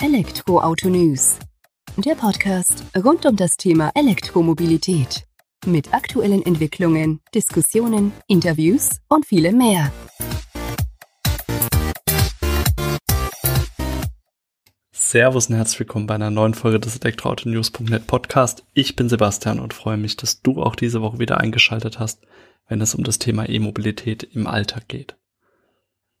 Elektroauto News. Der Podcast rund um das Thema Elektromobilität. Mit aktuellen Entwicklungen, Diskussionen, Interviews und vielem mehr. Servus und herzlich willkommen bei einer neuen Folge des Elektroautonews.net Podcast. Ich bin Sebastian und freue mich, dass du auch diese Woche wieder eingeschaltet hast, wenn es um das Thema E-Mobilität im Alltag geht.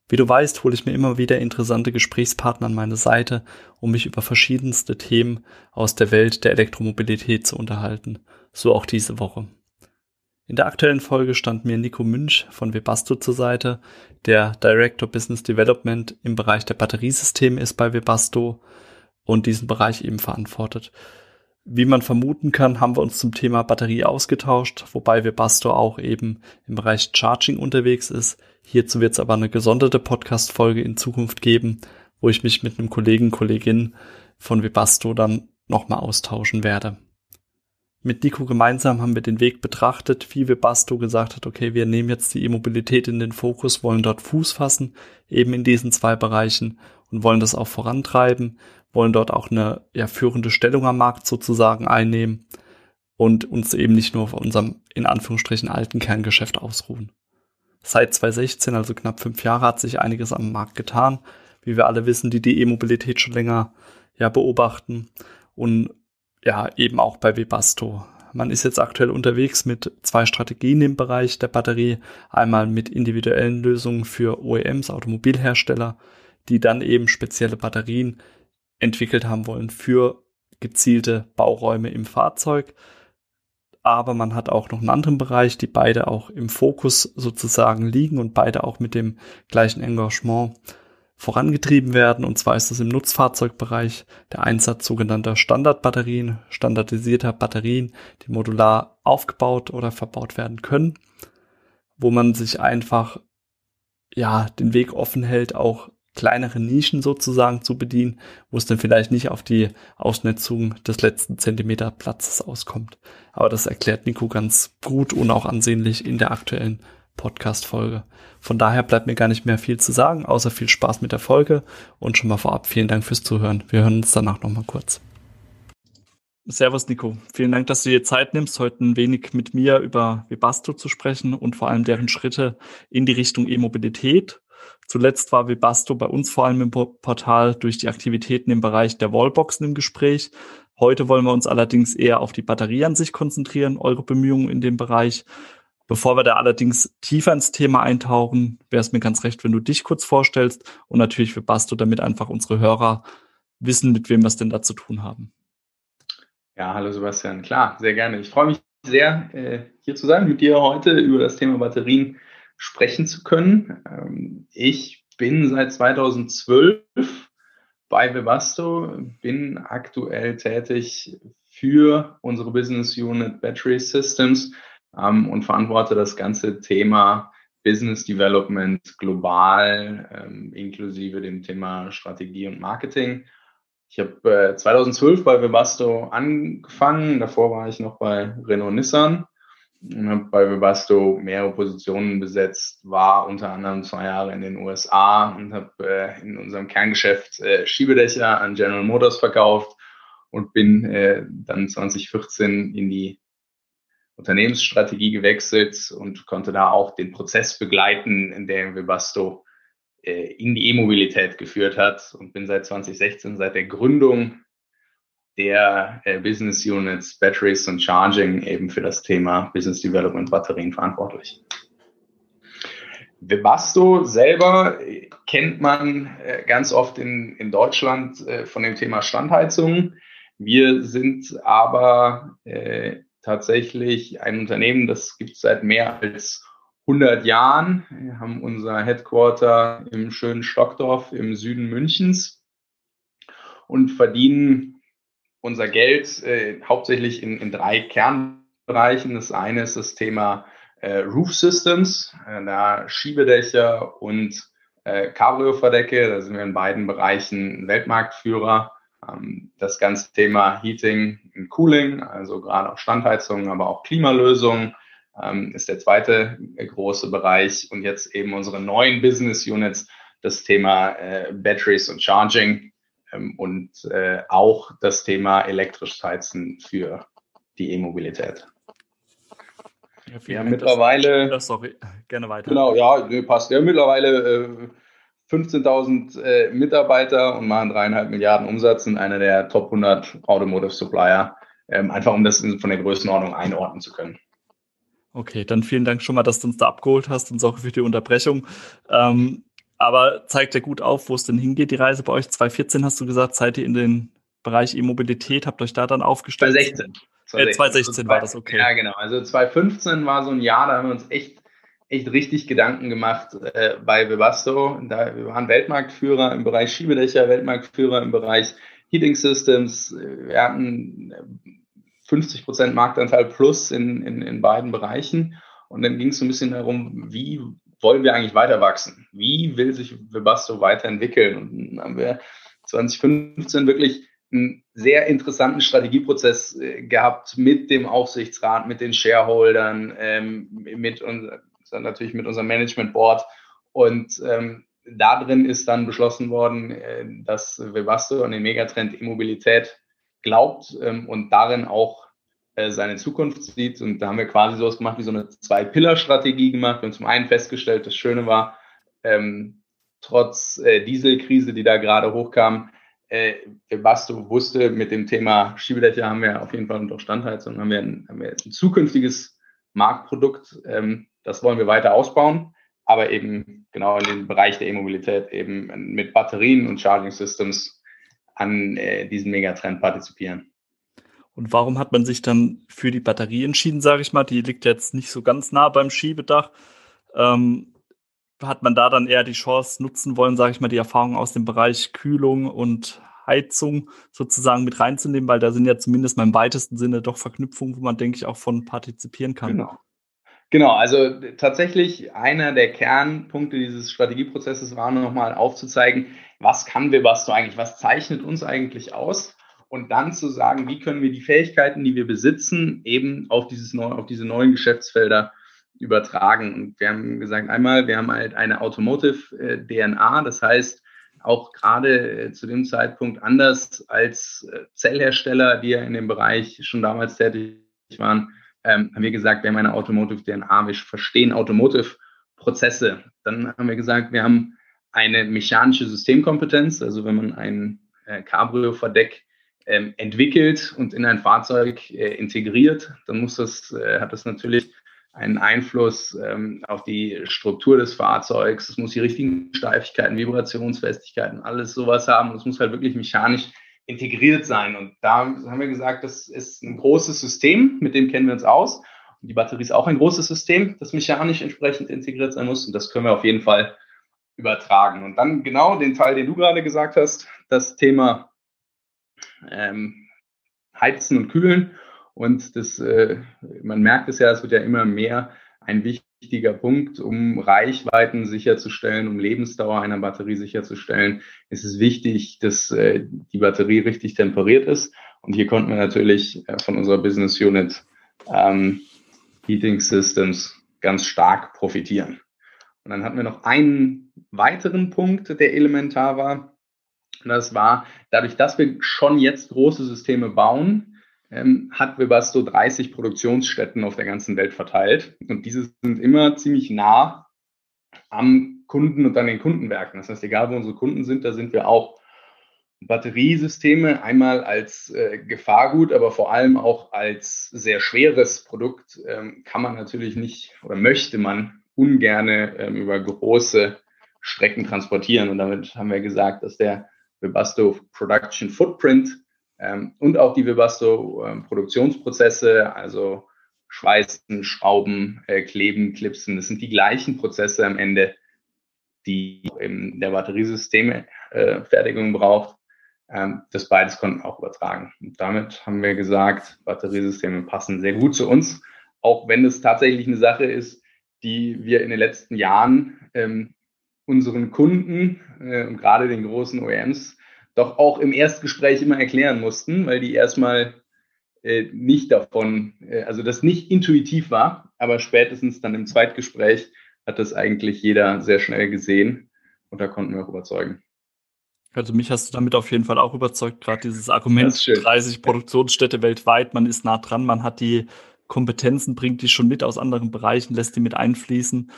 Wie du weißt, hole ich mir immer wieder interessante Gesprächspartner an meine Seite, um mich über verschiedenste Themen aus der Welt der Elektromobilität zu unterhalten. So auch diese Woche. In der aktuellen Folge stand mir Nico Münch von Webasto zur Seite, der Director Business Development im Bereich der Batteriesysteme ist bei Webasto und diesen Bereich eben verantwortet. Wie man vermuten kann, haben wir uns zum Thema Batterie ausgetauscht, wobei Webasto auch eben im Bereich Charging unterwegs ist. Hierzu wird es aber eine gesonderte Podcast-Folge in Zukunft geben, wo ich mich mit einem Kollegen, Kollegin von Webasto dann nochmal austauschen werde. Mit Nico gemeinsam haben wir den Weg betrachtet, wie Webasto gesagt hat, okay, wir nehmen jetzt die E-Mobilität in den Fokus, wollen dort Fuß fassen, eben in diesen zwei Bereichen und wollen das auch vorantreiben, wollen dort auch eine ja, führende Stellung am Markt sozusagen einnehmen und uns eben nicht nur auf unserem in Anführungsstrichen alten Kerngeschäft ausruhen. Seit 2016, also knapp fünf Jahre, hat sich einiges am Markt getan. Wie wir alle wissen, die die E-Mobilität schon länger ja beobachten und ja eben auch bei Webasto. Man ist jetzt aktuell unterwegs mit zwei Strategien im Bereich der Batterie. Einmal mit individuellen Lösungen für OEMs, Automobilhersteller, die dann eben spezielle Batterien entwickelt haben wollen für gezielte Bauräume im Fahrzeug aber man hat auch noch einen anderen Bereich, die beide auch im Fokus sozusagen liegen und beide auch mit dem gleichen Engagement vorangetrieben werden. Und zwar ist es im Nutzfahrzeugbereich der Einsatz sogenannter Standardbatterien, standardisierter Batterien, die modular aufgebaut oder verbaut werden können, wo man sich einfach ja den Weg offen hält, auch kleinere Nischen sozusagen zu bedienen, wo es dann vielleicht nicht auf die Ausnetzung des letzten Zentimeter Platzes auskommt. Aber das erklärt Nico ganz gut und auch ansehnlich in der aktuellen Podcast-Folge. Von daher bleibt mir gar nicht mehr viel zu sagen, außer viel Spaß mit der Folge und schon mal vorab vielen Dank fürs Zuhören. Wir hören uns danach nochmal kurz. Servus Nico, vielen Dank, dass du dir Zeit nimmst, heute ein wenig mit mir über Webasto zu sprechen und vor allem deren Schritte in die Richtung E-Mobilität Zuletzt war Webasto bei uns vor allem im Portal durch die Aktivitäten im Bereich der Wallboxen im Gespräch. Heute wollen wir uns allerdings eher auf die Batterie an sich konzentrieren, eure Bemühungen in dem Bereich. Bevor wir da allerdings tiefer ins Thema eintauchen, wäre es mir ganz recht, wenn du dich kurz vorstellst und natürlich Webasto, damit einfach unsere Hörer wissen, mit wem wir es denn da zu tun haben. Ja, hallo Sebastian. Klar, sehr gerne. Ich freue mich sehr, äh, hier zu sein mit dir heute über das Thema Batterien sprechen zu können. Ähm, ich bin seit 2012 bei Webasto, bin aktuell tätig für unsere Business Unit Battery Systems ähm, und verantworte das ganze Thema Business Development global, ähm, inklusive dem Thema Strategie und Marketing. Ich habe äh, 2012 bei Webasto angefangen, davor war ich noch bei Renault Nissan bei Webasto mehrere Positionen besetzt, war unter anderem zwei Jahre in den USA und habe äh, in unserem Kerngeschäft äh, Schiebedächer an General Motors verkauft und bin äh, dann 2014 in die Unternehmensstrategie gewechselt und konnte da auch den Prozess begleiten, in dem Webasto äh, in die E-Mobilität geführt hat und bin seit 2016, seit der Gründung der äh, Business Units Batteries und Charging eben für das Thema Business Development Batterien verantwortlich. Webasto selber kennt man äh, ganz oft in, in Deutschland äh, von dem Thema Standheizung. Wir sind aber tatsächlich ein Unternehmen, das gibt es seit mehr als 100 Jahren. Wir haben unser Headquarter im schönen Stockdorf im Süden Münchens und verdienen unser Geld äh, hauptsächlich in, in drei Kernbereichen. Das eine ist das Thema äh, Roof Systems, äh, da Schiebedächer und äh, Cabrio-Verdecke. Da sind wir in beiden Bereichen Weltmarktführer. Ähm, das ganze Thema Heating und Cooling, also gerade auch Standheizungen, aber auch Klimalösungen, ähm, ist der zweite äh, große Bereich. Und jetzt eben unsere neuen Business Units, das Thema äh, Batteries und Charging und äh, auch das Thema elektrisches Heizen für die E-Mobilität. Ja, wir haben mittlerweile. Das, sorry, gerne weiter. Genau, ja, passt. Wir haben mittlerweile äh, 15.000 äh, Mitarbeiter und machen dreieinhalb Milliarden Umsatz und einer der Top 100 Automotive Supplier, ähm, einfach um das von der Größenordnung einordnen zu können. Okay, dann vielen Dank schon mal, dass du uns da abgeholt hast und sorry für die Unterbrechung. Ähm, aber zeigt ja gut auf, wo es denn hingeht, die Reise bei euch. 2014 hast du gesagt, seid ihr in den Bereich E-Mobilität, habt euch da dann aufgestellt? 2016. 2016, äh, 2016 also war das, okay. Ja, genau. Also 2015 war so ein Jahr, da haben wir uns echt, echt richtig Gedanken gemacht äh, bei Webasto. Da, wir waren Weltmarktführer im Bereich Schiebedächer, Weltmarktführer im Bereich Heating Systems. Wir hatten 50 Prozent Marktanteil plus in, in, in beiden Bereichen. Und dann ging es so ein bisschen darum, wie wollen wir eigentlich weiter wachsen? Wie will sich Webasto weiterentwickeln? Und dann haben wir 2015 wirklich einen sehr interessanten Strategieprozess äh, gehabt mit dem Aufsichtsrat, mit den Shareholdern, ähm, mit uns, natürlich mit unserem Management Board. Und ähm, da drin ist dann beschlossen worden, äh, dass Webasto an den Megatrend E-Mobilität glaubt ähm, und darin auch äh, seine Zukunft sieht. Und da haben wir quasi sowas gemacht wie so eine Zwei-Pillar-Strategie gemacht. Wir haben zum einen festgestellt, das Schöne war, ähm, trotz äh, Dieselkrise, die da gerade hochkam, äh, Basto wusste, mit dem Thema Schiebedächer haben wir auf jeden Fall unter Standheizung, haben wir ein, haben wir ein zukünftiges Marktprodukt. Ähm, das wollen wir weiter ausbauen, aber eben genau in den Bereich der E-Mobilität eben mit Batterien und Charging Systems an äh, diesem Megatrend partizipieren. Und warum hat man sich dann für die Batterie entschieden, sage ich mal? Die liegt jetzt nicht so ganz nah beim Schiebedach. Ähm, hat man da dann eher die Chance nutzen wollen, sage ich mal, die Erfahrung aus dem Bereich Kühlung und Heizung sozusagen mit reinzunehmen, weil da sind ja zumindest mal im weitesten Sinne doch Verknüpfungen, wo man, denke ich, auch von partizipieren kann. Genau. Genau, also tatsächlich einer der Kernpunkte dieses Strategieprozesses war nochmal aufzuzeigen, was kann Webasto eigentlich, was zeichnet uns eigentlich aus und dann zu sagen, wie können wir die Fähigkeiten, die wir besitzen, eben auf, dieses neu, auf diese neuen Geschäftsfelder übertragen. Und wir haben gesagt, einmal, wir haben halt eine Automotive-DNA, das heißt, auch gerade äh, zu dem Zeitpunkt anders als äh, Zellhersteller, die ja in dem Bereich schon damals tätig waren, ähm, haben wir gesagt, wir haben eine Automotive-DNA, wir verstehen Automotive-Prozesse. Dann haben wir gesagt, wir haben eine mechanische Systemkompetenz, also wenn man ein äh, Cabrio-Verdeck ähm, entwickelt und in ein Fahrzeug äh, integriert, dann muss das, äh, hat das natürlich einen Einfluss ähm, auf die Struktur des Fahrzeugs. Es muss die richtigen Steifigkeiten, Vibrationsfestigkeiten, alles sowas haben. Es muss halt wirklich mechanisch integriert sein. Und da haben wir gesagt, das ist ein großes System, mit dem kennen wir uns aus. Und die Batterie ist auch ein großes System, das mechanisch entsprechend integriert sein muss. Und das können wir auf jeden Fall übertragen. Und dann genau den Teil, den du gerade gesagt hast, das Thema ähm, Heizen und Kühlen. Und das, äh, man merkt es ja, es wird ja immer mehr ein wichtiger Punkt, um Reichweiten sicherzustellen, um Lebensdauer einer Batterie sicherzustellen. ist Es wichtig, dass äh, die Batterie richtig temperiert ist. Und hier konnten wir natürlich äh, von unserer Business Unit ähm, Heating Systems ganz stark profitieren. Und dann hatten wir noch einen weiteren Punkt, der elementar war. Das war, dadurch, dass wir schon jetzt große Systeme bauen, ähm, hat Webasto 30 Produktionsstätten auf der ganzen Welt verteilt. Und diese sind immer ziemlich nah am Kunden und an den Kundenwerken. Das heißt, egal wo unsere Kunden sind, da sind wir auch. Batteriesysteme einmal als äh, Gefahrgut, aber vor allem auch als sehr schweres Produkt ähm, kann man natürlich nicht oder möchte man ungerne ähm, über große Strecken transportieren. Und damit haben wir gesagt, dass der Webasto Production Footprint ähm, und auch die Webasto ähm, Produktionsprozesse, also Schweißen, Schrauben, äh, Kleben, Clipsen, das sind die gleichen Prozesse am Ende, die in der Batteriesysteme äh, braucht. Ähm, das beides konnten wir auch übertragen. Und damit haben wir gesagt, Batteriesysteme passen sehr gut zu uns, auch wenn es tatsächlich eine Sache ist, die wir in den letzten Jahren ähm, unseren Kunden äh, und gerade den großen OEMs doch auch im Erstgespräch immer erklären mussten, weil die erstmal äh, nicht davon, äh, also das nicht intuitiv war, aber spätestens dann im Zweitgespräch hat das eigentlich jeder sehr schnell gesehen und da konnten wir auch überzeugen. Also mich hast du damit auf jeden Fall auch überzeugt, gerade dieses Argument 30 Produktionsstätte weltweit, man ist nah dran, man hat die Kompetenzen, bringt die schon mit aus anderen Bereichen, lässt die mit einfließen,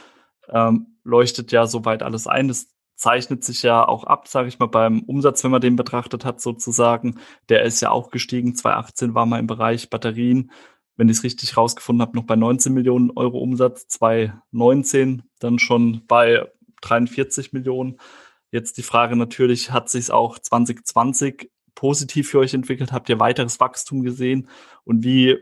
ähm, leuchtet ja soweit alles ein. Das zeichnet sich ja auch ab, sage ich mal, beim Umsatz, wenn man den betrachtet hat, sozusagen. Der ist ja auch gestiegen. 2018 war mal im Bereich Batterien, wenn ich es richtig rausgefunden habe, noch bei 19 Millionen Euro Umsatz. 2019 dann schon bei 43 Millionen. Jetzt die Frage natürlich, hat sich auch 2020 positiv für euch entwickelt? Habt ihr weiteres Wachstum gesehen? Und wie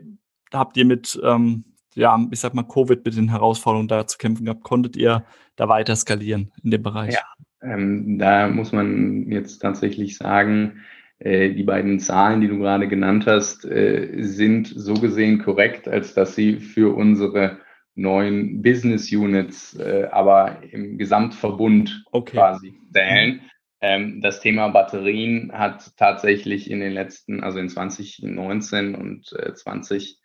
habt ihr mit, ähm, ja, ich sag mal, Covid mit den Herausforderungen da zu kämpfen gehabt? Konntet ihr da weiter skalieren in dem Bereich? Ja, ähm, da muss man jetzt tatsächlich sagen, äh, die beiden Zahlen, die du gerade genannt hast, äh, sind so gesehen korrekt, als dass sie für unsere neuen Business Units, äh, aber im Gesamtverbund okay. quasi zählen. Ähm, das Thema Batterien hat tatsächlich in den letzten, also in 2019 und äh, 20, ähm,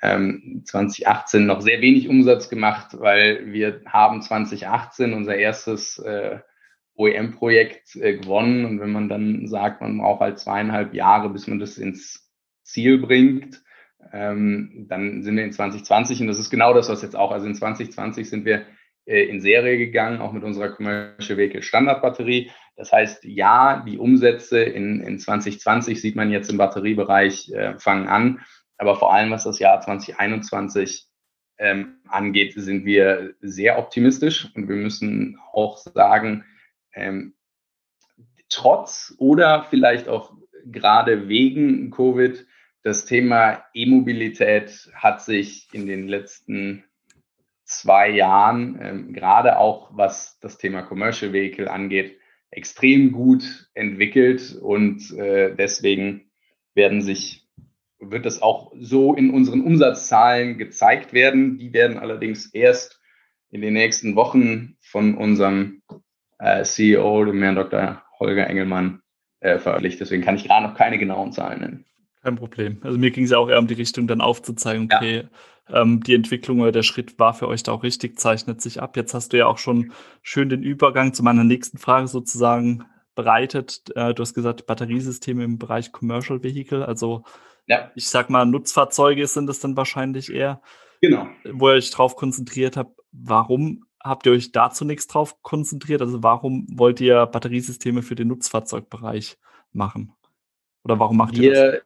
2018 noch sehr wenig Umsatz gemacht, weil wir haben 2018 unser erstes äh, OEM-Projekt äh, gewonnen. Und wenn man dann sagt, man braucht halt zweieinhalb Jahre, bis man das ins Ziel bringt, ähm, dann sind wir in 2020 und das ist genau das, was jetzt auch, also in 2020 sind wir äh, in Serie gegangen, auch mit unserer Commercial Vehicle Standardbatterie. Das heißt, ja, die Umsätze in, in 2020 sieht man jetzt im Batteriebereich äh, fangen an, aber vor allem was das Jahr 2021 ähm, angeht, sind wir sehr optimistisch. Und wir müssen auch sagen, ähm, trotz oder vielleicht auch gerade wegen Covid das Thema E-Mobilität hat sich in den letzten zwei Jahren, ähm, gerade auch was das Thema Commercial Vehicle angeht, extrem gut entwickelt. Und äh, deswegen werden sich, wird das auch so in unseren Umsatzzahlen gezeigt werden. Die werden allerdings erst in den nächsten Wochen von unserem äh, CEO, dem Herrn Dr. Holger Engelmann, äh, veröffentlicht. Deswegen kann ich gerade noch keine genauen Zahlen nennen. Kein Problem. Also mir ging es ja auch eher um die Richtung, dann aufzuzeigen, okay, ja. ähm, die Entwicklung oder der Schritt war für euch da auch richtig, zeichnet sich ab. Jetzt hast du ja auch schon schön den Übergang zu meiner nächsten Frage sozusagen bereitet. Äh, du hast gesagt, Batteriesysteme im Bereich Commercial Vehicle, also ja. ich sag mal, Nutzfahrzeuge sind es dann wahrscheinlich eher. Genau. Wo ihr euch drauf konzentriert habt. Warum habt ihr euch da zunächst drauf konzentriert? Also warum wollt ihr Batteriesysteme für den Nutzfahrzeugbereich machen? Oder warum macht wir, ihr das?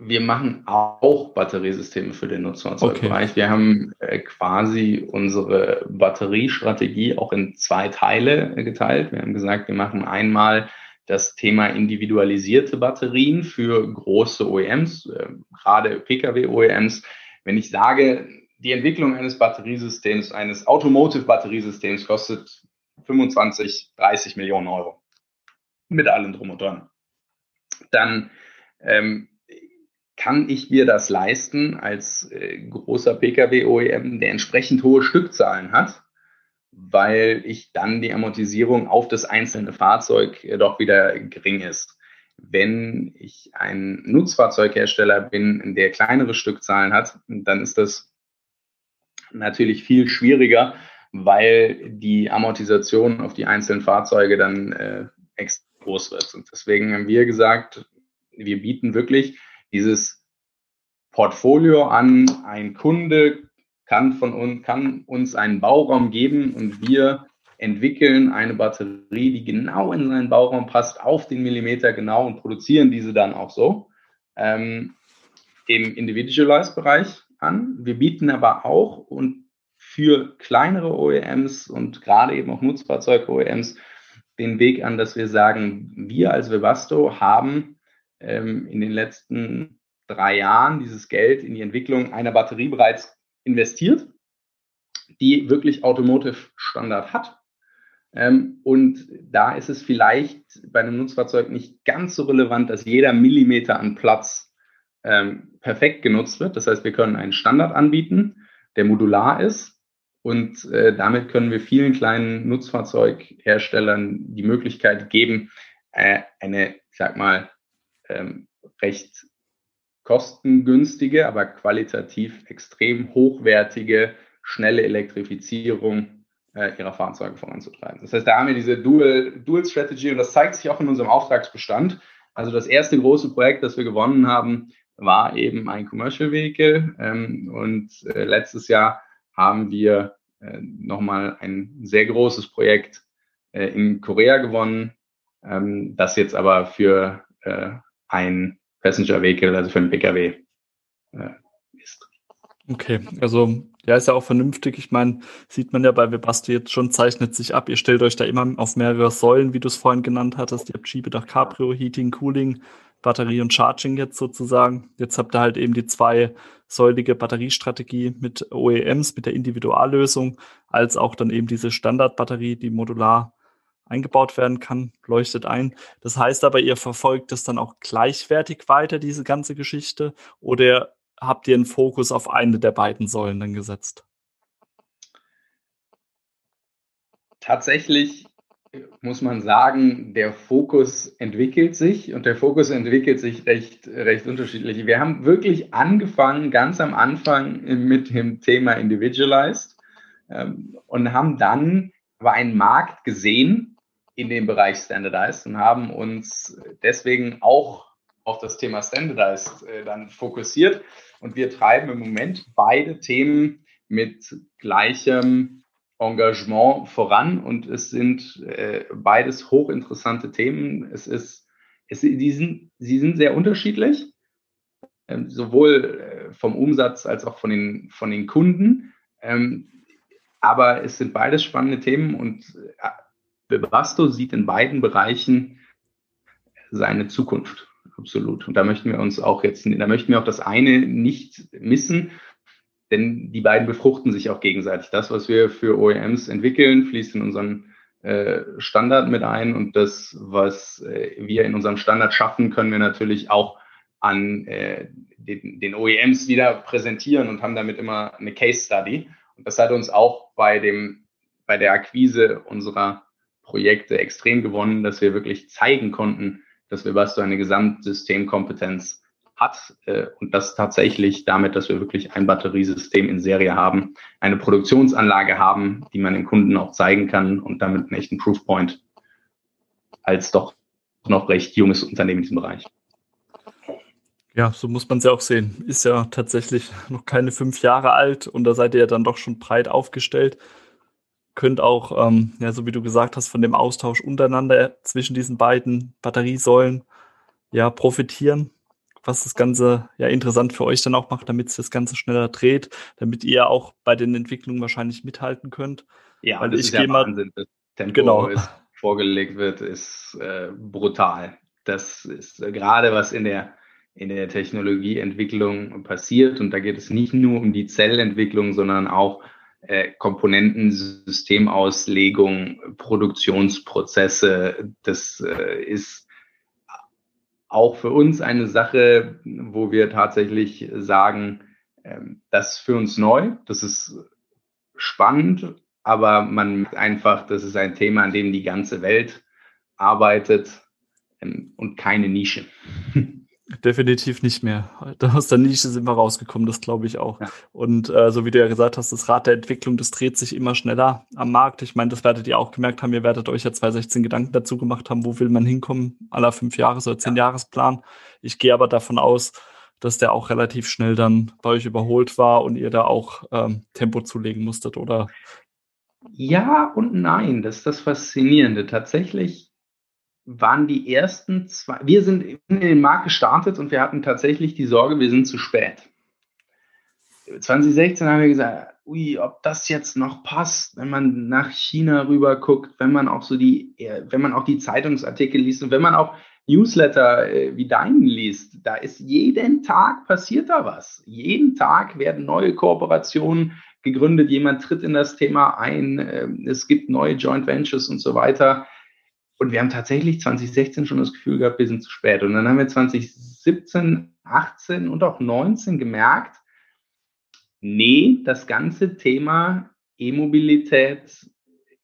wir machen auch Batteriesysteme für den Nutzfahrzeugbereich. Okay. Wir haben äh, quasi unsere Batteriestrategie auch in zwei Teile äh, geteilt. Wir haben gesagt, wir machen einmal das Thema individualisierte Batterien für große OEMs, äh, gerade Pkw-OEMs. Wenn ich sage, die Entwicklung eines Batteriesystems, eines Automotive-Batteriesystems kostet 25, 30 Millionen Euro. Mit allem drum und dran. Dann ähm, kann ich mir das leisten als äh, großer Pkw-OEM, der entsprechend hohe Stückzahlen hat, weil ich dann die Amortisierung auf das einzelne Fahrzeug äh, doch wieder gering ist. Wenn ich ein Nutzfahrzeughersteller bin, der kleinere Stückzahlen hat, dann ist das natürlich viel schwieriger, weil die Amortisation auf die einzelnen Fahrzeuge dann äh, extrem groß wird. Und deswegen haben wir gesagt, wir bieten wirklich dieses Portfolio an. Ein Kunde kann von uns, kann uns einen Bauraum geben und wir entwickeln eine Batterie, die genau in seinen Bauraum passt, auf den Millimeter genau und produzieren diese dann auch so. Ähm, Im Individualized-Bereich an. Wir bieten aber auch und für kleinere OEMs und gerade eben auch Nutzfahrzeug-OEMs den Weg an, dass wir sagen, wir als Webasto haben ähm, in den letzten drei Jahren dieses Geld in die Entwicklung einer Batterie bereits investiert, die wirklich Automotive Standard hat. Ähm, und da ist es vielleicht bei einem Nutzfahrzeug nicht ganz so relevant, dass jeder Millimeter an Platz ähm, perfekt genutzt wird. Das heißt, wir können einen Standard anbieten, der modular ist. Und äh, damit können wir vielen kleinen Nutzfahrzeugherstellern die Möglichkeit geben, äh, eine, ich sag mal, ähm, recht kostengünstige, aber qualitativ extrem hochwertige, schnelle Elektrifizierung äh, ihrer Fahrzeuge voranzutreiben. Das heißt, da haben wir diese Dual, Dual Strategy und das zeigt sich auch in unserem Auftragsbestand. Also das erste große Projekt, das wir gewonnen haben, war eben ein Commercial Vehicle ähm, und äh, letztes Jahr haben wir äh, nochmal ein sehr großes Projekt äh, in Korea gewonnen, ähm, das jetzt aber für äh, ein Passenger Vehicle, also für einen Pkw äh, ist. Okay, also ja, ist ja auch vernünftig. Ich meine, sieht man ja bei Webasto jetzt schon, zeichnet sich ab. Ihr stellt euch da immer auf mehrere Säulen, wie du es vorhin genannt hattest. Ihr habt Schiebedach Cabrio, Heating, Cooling, Batterie und Charging jetzt sozusagen. Jetzt habt ihr halt eben die zweisäulige Batteriestrategie mit OEMs, mit der Individuallösung, als auch dann eben diese Standardbatterie, die modular eingebaut werden kann, leuchtet ein. Das heißt aber, ihr verfolgt das dann auch gleichwertig weiter, diese ganze Geschichte, oder habt ihr einen Fokus auf eine der beiden Säulen dann gesetzt? Tatsächlich muss man sagen, der Fokus entwickelt sich und der Fokus entwickelt sich recht, recht unterschiedlich. Wir haben wirklich angefangen, ganz am Anfang mit dem Thema Individualized ähm, und haben dann aber einen Markt gesehen in dem Bereich Standardized und haben uns deswegen auch auf das Thema Standardized äh, dann fokussiert und wir treiben im Moment beide Themen mit gleichem Engagement voran und es sind äh, beides hochinteressante Themen. Es ist, es, die sind, sie sind sehr unterschiedlich, äh, sowohl äh, vom Umsatz als auch von den, von den Kunden. Ähm, aber es sind beides spannende Themen und äh, Bebasto sieht in beiden Bereichen seine Zukunft absolut. Und da möchten wir uns auch jetzt, da möchten wir auch das eine nicht missen, denn die beiden befruchten sich auch gegenseitig. Das, was wir für OEMs entwickeln, fließt in unseren äh, Standard mit ein und das, was äh, wir in unserem Standard schaffen, können wir natürlich auch an äh, den, den OEMs wieder präsentieren und haben damit immer eine Case Study. Und das hat uns auch bei dem, bei der Akquise unserer Projekte extrem gewonnen, dass wir wirklich zeigen konnten, dass Webasto eine Gesamtsystemkompetenz hat äh, und das tatsächlich damit, dass wir wirklich ein Batteriesystem in Serie haben, eine Produktionsanlage haben, die man dem Kunden auch zeigen kann und damit einen echten Proofpoint als doch noch recht junges Unternehmen in diesem Bereich. Ja, so muss man es ja auch sehen. Ist ja tatsächlich noch keine fünf Jahre alt und da seid ihr ja dann doch schon breit aufgestellt könnt auch, ähm, ja, so wie du gesagt hast, von dem Austausch untereinander zwischen diesen beiden Batteriesäulen ja profitieren, was das Ganze ja interessant für euch dann auch macht, damit sich das Ganze schneller dreht, damit ihr auch bei den Entwicklungen wahrscheinlich mithalten könnt. Ja, Weil das ich ist ja Wahnsinn. Das Tempo genau. ist vorgelegt wird, ist äh, brutal. Das ist äh, gerade was in der in der Technologieentwicklung passiert und da geht es nicht nur um die Zellentwicklung, sondern auch äh, Komponenten, Systemauslegung, Produktionsprozesse. Das äh, ist auch für uns eine Sache, wo wir tatsächlich sagen, äh, das ist für uns neu, das ist spannend, aber man einfach, das ist ein Thema, an dem die ganze Welt arbeitet ähm, und keine Nische. Definitiv nicht mehr. Aus der Nische sind wir rausgekommen, das glaube ich auch. Ja. Und äh, so wie du ja gesagt hast, das Rad der Entwicklung, das dreht sich immer schneller am Markt. Ich meine, das werdet ihr auch gemerkt haben. Ihr werdet euch ja 2016 Gedanken dazu gemacht haben, wo will man hinkommen, aller fünf Jahres- oder zehn Jahresplan. Ich gehe aber davon aus, dass der auch relativ schnell dann bei euch überholt war und ihr da auch ähm, Tempo zulegen musstet, oder? Ja und nein, das ist das Faszinierende. Tatsächlich waren die ersten zwei, wir sind in den Markt gestartet und wir hatten tatsächlich die Sorge, wir sind zu spät. 2016 haben wir gesagt, ui, ob das jetzt noch passt, wenn man nach China rüber guckt, wenn man auch so die, wenn man auch die Zeitungsartikel liest und wenn man auch Newsletter äh, wie deinen liest, da ist jeden Tag passiert da was. Jeden Tag werden neue Kooperationen gegründet, jemand tritt in das Thema ein, äh, es gibt neue Joint Ventures und so weiter. Und wir haben tatsächlich 2016 schon das Gefühl gehabt, wir sind zu spät. Und dann haben wir 2017, 18 und auch 19 gemerkt, nee, das ganze Thema E-Mobilität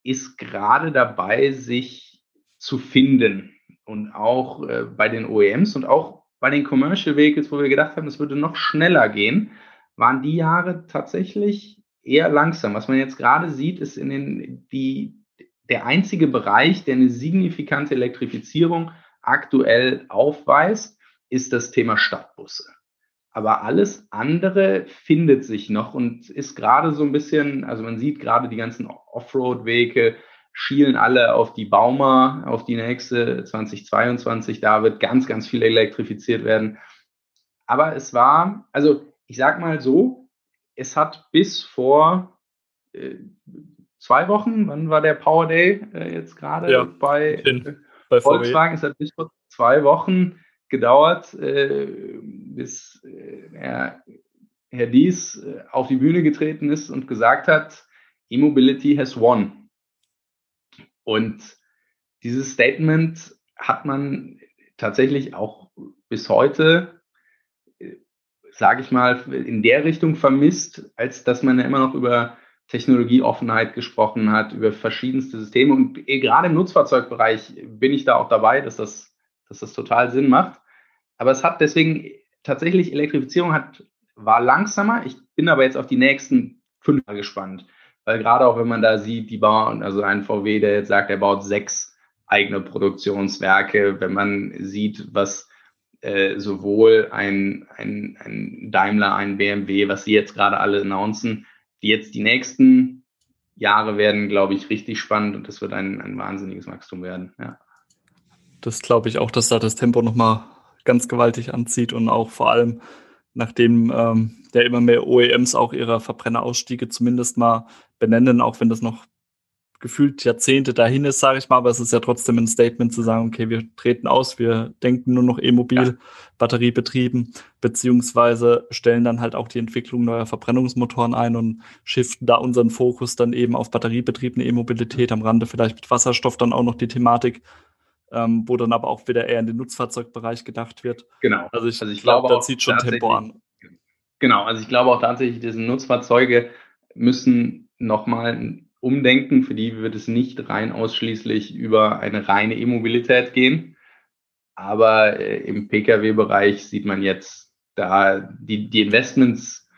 ist gerade dabei, sich zu finden. Und auch äh, bei den OEMs und auch bei den Commercial Vehicles, wo wir gedacht haben, es würde noch schneller gehen, waren die Jahre tatsächlich eher langsam. Was man jetzt gerade sieht, ist in den, die, der einzige Bereich, der eine signifikante Elektrifizierung aktuell aufweist, ist das Thema Stadtbusse. Aber alles andere findet sich noch und ist gerade so ein bisschen, also man sieht gerade die ganzen Offroad-Wege, schielen alle auf die Bauma, auf die nächste 2022. Da wird ganz, ganz viel elektrifiziert werden. Aber es war, also ich sag mal so, es hat bis vor äh, zwei Wochen, wann war der Power Day äh, jetzt gerade ja, bei, äh, bei Volkswagen? Es hat bis vor zwei Wochen gedauert, äh, bis äh, Herr, Herr Dies äh, auf die Bühne getreten ist und gesagt hat, E-Mobility has won. Und dieses Statement hat man tatsächlich auch bis heute sage ich mal, in der Richtung vermisst, als dass man ja immer noch über Technologieoffenheit gesprochen hat, über verschiedenste Systeme. Und eh, gerade im Nutzfahrzeugbereich bin ich da auch dabei, dass das, dass das total Sinn macht. Aber es hat deswegen tatsächlich Elektrifizierung hat, war langsamer. Ich bin aber jetzt auf die nächsten fünf Jahre gespannt. Weil gerade auch wenn man da sieht, die bauen, also ein VW, der jetzt sagt, er baut sechs eigene Produktionswerke, wenn man sieht, was äh, sowohl ein, ein, ein Daimler, ein BMW, was sie jetzt gerade alle announcen, die jetzt die nächsten Jahre werden, glaube ich, richtig spannend und das wird ein, ein wahnsinniges Wachstum werden. Ja. Das glaube ich auch, dass da das Tempo nochmal ganz gewaltig anzieht und auch vor allem, nachdem ähm, der immer mehr OEMs auch ihre Verbrennerausstiege zumindest mal benennen, auch wenn das noch gefühlt Jahrzehnte dahin ist, sage ich mal, aber es ist ja trotzdem ein Statement zu sagen, okay, wir treten aus, wir denken nur noch E-Mobil, ja. batteriebetrieben, beziehungsweise stellen dann halt auch die Entwicklung neuer Verbrennungsmotoren ein und shiften da unseren Fokus dann eben auf batteriebetriebene E-Mobilität, am Rande vielleicht mit Wasserstoff dann auch noch die Thematik, ähm, wo dann aber auch wieder eher in den Nutzfahrzeugbereich gedacht wird. Genau. Also ich, also ich glaube, glaub, da zieht schon Tempo an. Genau, also ich glaube auch tatsächlich, diese Nutzfahrzeuge müssen nochmal umdenken. Für die wird es nicht rein ausschließlich über eine reine E-Mobilität gehen. Aber äh, im Pkw-Bereich sieht man jetzt, da die, die Investments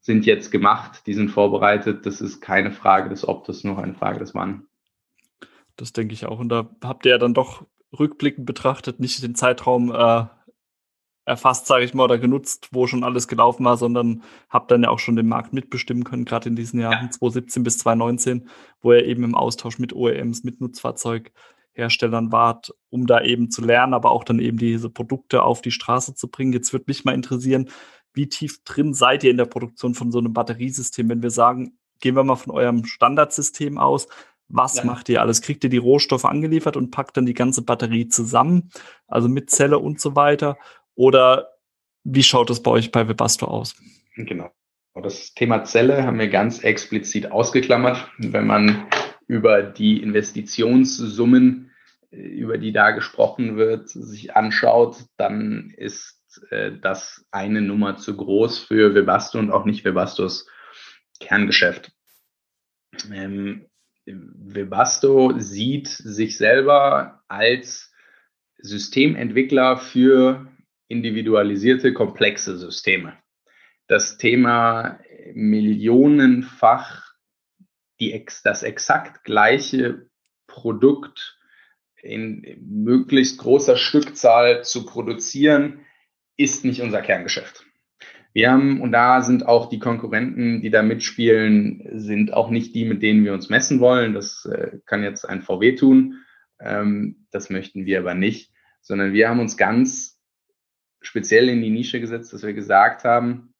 sind jetzt gemacht, die sind vorbereitet. Das ist keine Frage des Ob, das ist noch eine Frage des Wann. Das denke ich auch. Und da habt ihr ja dann doch rückblickend betrachtet nicht den Zeitraum äh, erfasst, sage ich mal, oder genutzt, wo schon alles gelaufen war, sondern habe dann ja auch schon den Markt mitbestimmen können, gerade in diesen Jahren ja. 2017 bis 2019, wo er eben im Austausch mit OEMs, mit Nutzfahrzeugherstellern wart, um da eben zu lernen, aber auch dann eben diese Produkte auf die Straße zu bringen. Jetzt würde mich mal interessieren, wie tief drin seid ihr in der Produktion von so einem Batteriesystem, wenn wir sagen, gehen wir mal von eurem Standardsystem aus, was ja. macht ihr alles? Kriegt ihr die Rohstoffe angeliefert und packt dann die ganze Batterie zusammen, also mit Zelle und so weiter? Oder wie schaut es bei euch bei Webasto aus? Genau. Das Thema Zelle haben wir ganz explizit ausgeklammert. Wenn man über die Investitionssummen, äh, über die da gesprochen wird, sich anschaut, dann ist äh, das eine Nummer zu groß für Webasto und auch nicht Webastos Kerngeschäft. Ähm, Webasto sieht sich selber als Systementwickler für individualisierte, komplexe Systeme. Das Thema millionenfach die, das exakt gleiche Produkt in möglichst großer Stückzahl zu produzieren, ist nicht unser Kerngeschäft. Wir haben, und da sind auch die Konkurrenten, die da mitspielen, sind auch nicht die, mit denen wir uns messen wollen. Das äh, kann jetzt ein VW tun. Ähm, das möchten wir aber nicht, sondern wir haben uns ganz speziell in die Nische gesetzt, dass wir gesagt haben,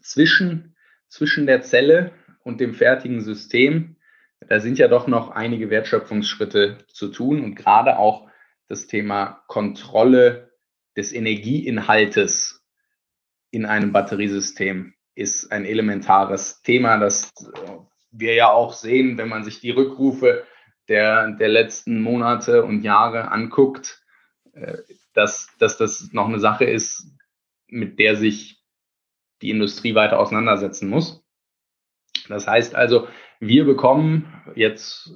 zwischen, zwischen der Zelle und dem fertigen System, da sind ja doch noch einige Wertschöpfungsschritte zu tun und gerade auch das Thema Kontrolle des Energieinhaltes in einem Batteriesystem ist ein elementares Thema, das wir ja auch sehen, wenn man sich die Rückrufe der, der letzten Monate und Jahre anguckt. Dass, dass das noch eine Sache ist, mit der sich die Industrie weiter auseinandersetzen muss. Das heißt also, wir bekommen jetzt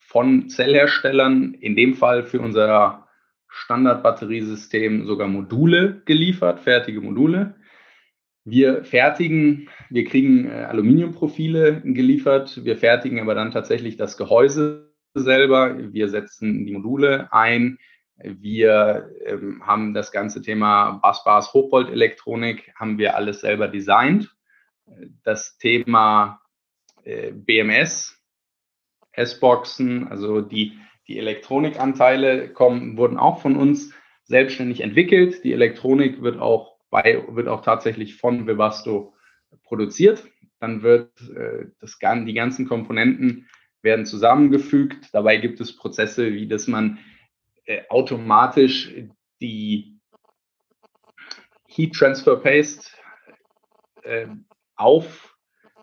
von Zellherstellern in dem Fall für unser Standardbatteriesystem sogar Module geliefert, fertige Module. Wir fertigen wir kriegen äh, Aluminiumprofile geliefert, wir fertigen aber dann tatsächlich das Gehäuse selber, wir setzen die Module ein, wir ähm, haben das ganze Thema Busbars Hochvoltelektronik, haben wir alles selber designt. Das Thema äh, BMS, S-Boxen, also die, die Elektronikanteile kommen, wurden auch von uns selbstständig entwickelt. Die Elektronik wird auch bei, wird auch tatsächlich von Webasto produziert. Dann wird äh, das, die ganzen Komponenten werden zusammengefügt. Dabei gibt es Prozesse, wie dass man äh, automatisch die Heat Transfer Paste äh, auf,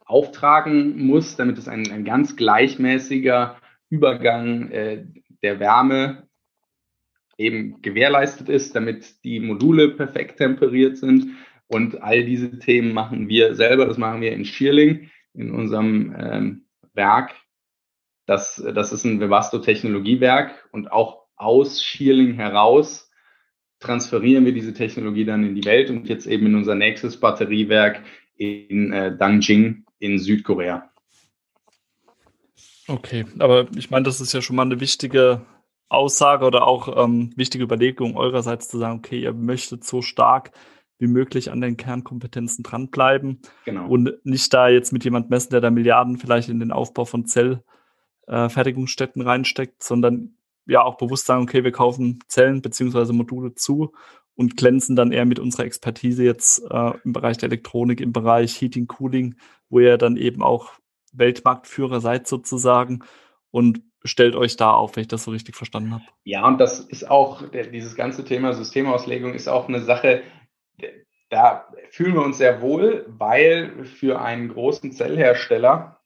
auftragen muss, damit es ein, ein ganz gleichmäßiger Übergang äh, der Wärme eben gewährleistet ist, damit die Module perfekt temperiert sind. Und all diese Themen machen wir selber, das machen wir in Schierling, in unserem ähm, Werk. Das, das ist ein Webasto-Technologiewerk und auch aus Schierling heraus transferieren wir diese Technologie dann in die Welt und jetzt eben in unser nächstes Batteriewerk in äh, Dangjing in Südkorea. Okay, aber ich meine, das ist ja schon mal eine wichtige Aussage oder auch ähm, wichtige Überlegung eurerseits zu sagen, okay, ihr möchtet so stark wie möglich an den Kernkompetenzen dranbleiben genau. und nicht da jetzt mit jemand messen, der da Milliarden vielleicht in den Aufbau von Zellfertigungsstätten äh, reinsteckt, sondern ja auch bewusst sagen, okay, wir kaufen Zellen beziehungsweise Module zu und glänzen dann eher mit unserer Expertise jetzt äh, im Bereich der Elektronik, im Bereich Heating, Cooling, wo ihr dann eben auch Weltmarktführer seid sozusagen und stellt euch da auf, wenn ich das so richtig verstanden habe. Ja, und das ist auch, dieses ganze Thema Systemauslegung ist auch eine Sache, da fühlen wir uns sehr wohl, weil für einen großen Zellhersteller,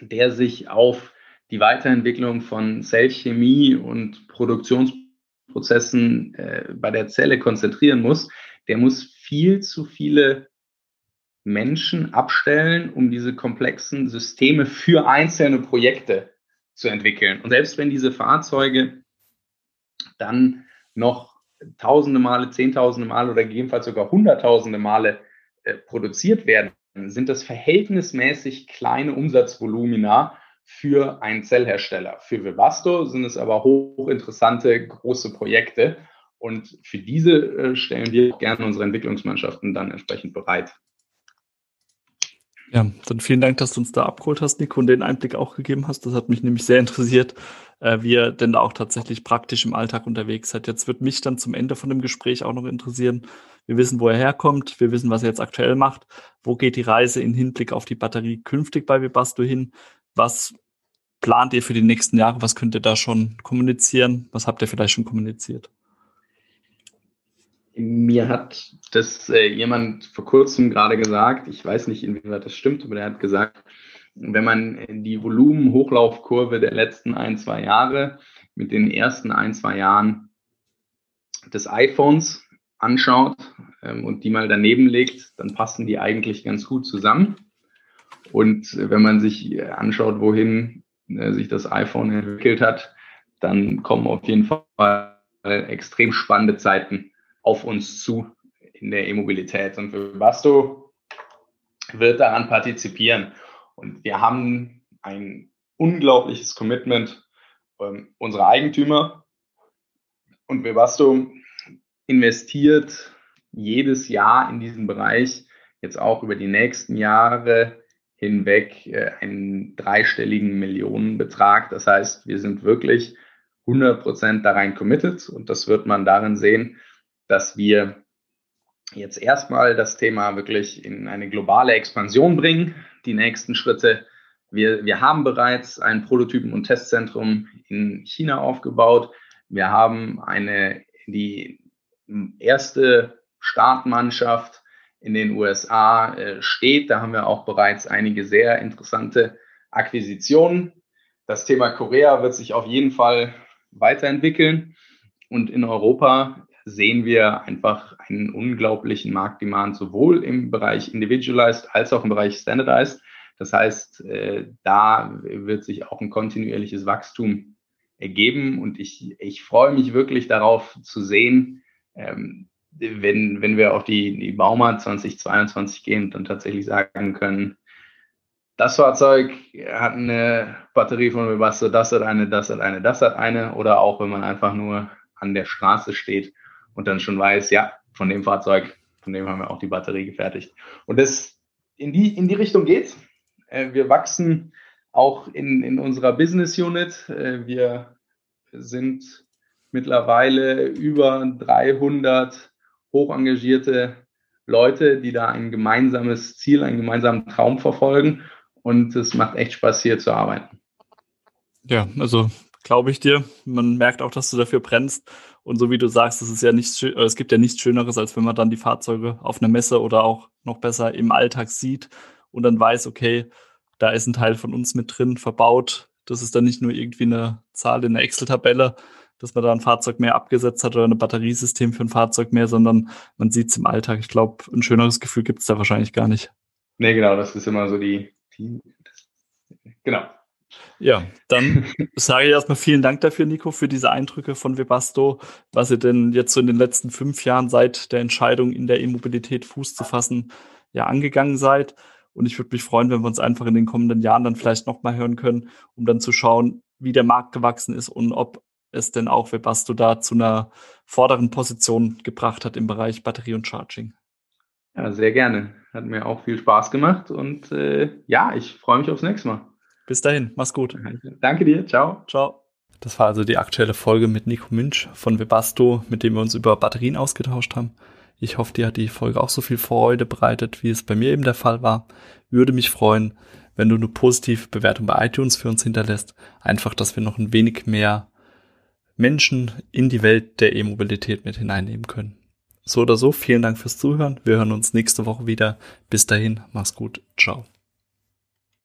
der sich auf die Weiterentwicklung von Zellchemie und Produktionsprozessen äh, bei der Zelle konzentrieren muss, der muss viel zu viele Menschen abstellen, um diese komplexen Systeme für einzelne Projekte zu entwickeln. Und selbst wenn diese Fahrzeuge dann noch tausende Male, zehntausende Male oder gegebenenfalls sogar hunderttausende Male äh, produziert werden, sind das verhältnismäßig kleine Umsatzvolumina für einen Zellhersteller. Für Webasto sind es aber hochinteressante große Projekte und für diese äh, stellen wir gerne unsere Entwicklungsmannschaften dann entsprechend bereit. Ja, dann vielen Dank, dass du uns da abgeholt hast, Nico, und den Einblick auch gegeben hast. Das hat mich nämlich sehr interessiert, äh, wie ihr denn da auch tatsächlich praktisch im Alltag unterwegs seid. Jetzt wird mich dann zum Ende von dem Gespräch auch noch interessieren. Wir wissen, wo er herkommt. Wir wissen, was er jetzt aktuell macht. Wo geht die Reise in Hinblick auf die Batterie künftig bei Webasto hin? Was plant ihr für die nächsten Jahre? Was könnt ihr da schon kommunizieren? Was habt ihr vielleicht schon kommuniziert? Mir hat das äh, jemand vor kurzem gerade gesagt, ich weiß nicht, inwieweit das stimmt, aber der hat gesagt, wenn man die Volumenhochlaufkurve der letzten ein, zwei Jahre mit den ersten ein, zwei Jahren des iPhones anschaut ähm, und die mal daneben legt, dann passen die eigentlich ganz gut zusammen. Und wenn man sich anschaut, wohin äh, sich das iPhone entwickelt hat, dann kommen auf jeden Fall extrem spannende Zeiten auf uns zu in der E-Mobilität. Und Webasto wird daran partizipieren. Und wir haben ein unglaubliches Commitment ähm, unserer Eigentümer. Und Webasto investiert jedes Jahr in diesen Bereich, jetzt auch über die nächsten Jahre hinweg äh, einen dreistelligen Millionenbetrag. Das heißt, wir sind wirklich 100 Prozent da rein committed und das wird man darin sehen, dass wir jetzt erstmal das Thema wirklich in eine globale Expansion bringen. Die nächsten Schritte, wir, wir haben bereits ein Prototypen- und Testzentrum in China aufgebaut. Wir haben eine, die erste Startmannschaft in den USA äh, steht. Da haben wir auch bereits einige sehr interessante Akquisitionen. Das Thema Korea wird sich auf jeden Fall weiterentwickeln. Und in Europa sehen wir einfach einen unglaublichen Marktdemand, sowohl im Bereich Individualized als auch im Bereich Standardized. Das heißt, äh, da wird sich auch ein kontinuierliches Wachstum ergeben. Und ich, ich freue mich wirklich darauf zu sehen, ähm, wenn, wenn wir auf die, die Bauma 2022 gehen dann tatsächlich sagen können, das Fahrzeug hat eine Batterie von Webasto, das hat eine, das hat eine, das hat eine. Oder auch wenn man einfach nur an der Straße steht und dann schon weiß, ja, von dem Fahrzeug, von dem haben wir auch die Batterie gefertigt. Und das in die, in die Richtung geht's. Äh, wir wachsen auch in, in unserer Business Unit. Äh, wir sind mittlerweile über 300 hochengagierte Leute, die da ein gemeinsames Ziel, einen gemeinsamen Traum verfolgen. Und es macht echt Spaß, hier zu arbeiten. Ja, also glaube ich dir. Man merkt auch, dass du dafür brennst. Und so wie du sagst, es ist ja nichts, es gibt ja nichts Schöneres, als wenn man dann die Fahrzeuge auf einer Messe oder auch noch besser im Alltag sieht und dann weiß, okay, da ist ein Teil von uns mit drin verbaut. Das ist dann nicht nur irgendwie eine Zahl in der Excel-Tabelle, dass man da ein Fahrzeug mehr abgesetzt hat oder ein Batteriesystem für ein Fahrzeug mehr, sondern man sieht es im Alltag. Ich glaube, ein schöneres Gefühl gibt es da wahrscheinlich gar nicht. Nee, genau, das ist immer so die, die genau. Ja, dann sage ich erstmal vielen Dank dafür, Nico, für diese Eindrücke von Webasto, was ihr denn jetzt so in den letzten fünf Jahren seit der Entscheidung in der E-Mobilität Fuß zu fassen, ja angegangen seid. Und ich würde mich freuen, wenn wir uns einfach in den kommenden Jahren dann vielleicht nochmal hören können, um dann zu schauen, wie der Markt gewachsen ist und ob es denn auch Webasto da zu einer vorderen Position gebracht hat im Bereich Batterie und Charging. Ja, sehr gerne. Hat mir auch viel Spaß gemacht und äh, ja, ich freue mich aufs nächste Mal. Bis dahin, mach's gut. Danke dir, ciao. Ciao. Das war also die aktuelle Folge mit Nico Münch von Webasto, mit dem wir uns über Batterien ausgetauscht haben. Ich hoffe, dir hat die Folge auch so viel Freude bereitet, wie es bei mir eben der Fall war. Würde mich freuen, wenn du eine positive Bewertung bei iTunes für uns hinterlässt. Einfach, dass wir noch ein wenig mehr Menschen in die Welt der E-Mobilität mit hineinnehmen können. So oder so, vielen Dank fürs Zuhören. Wir hören uns nächste Woche wieder. Bis dahin, mach's gut. Ciao.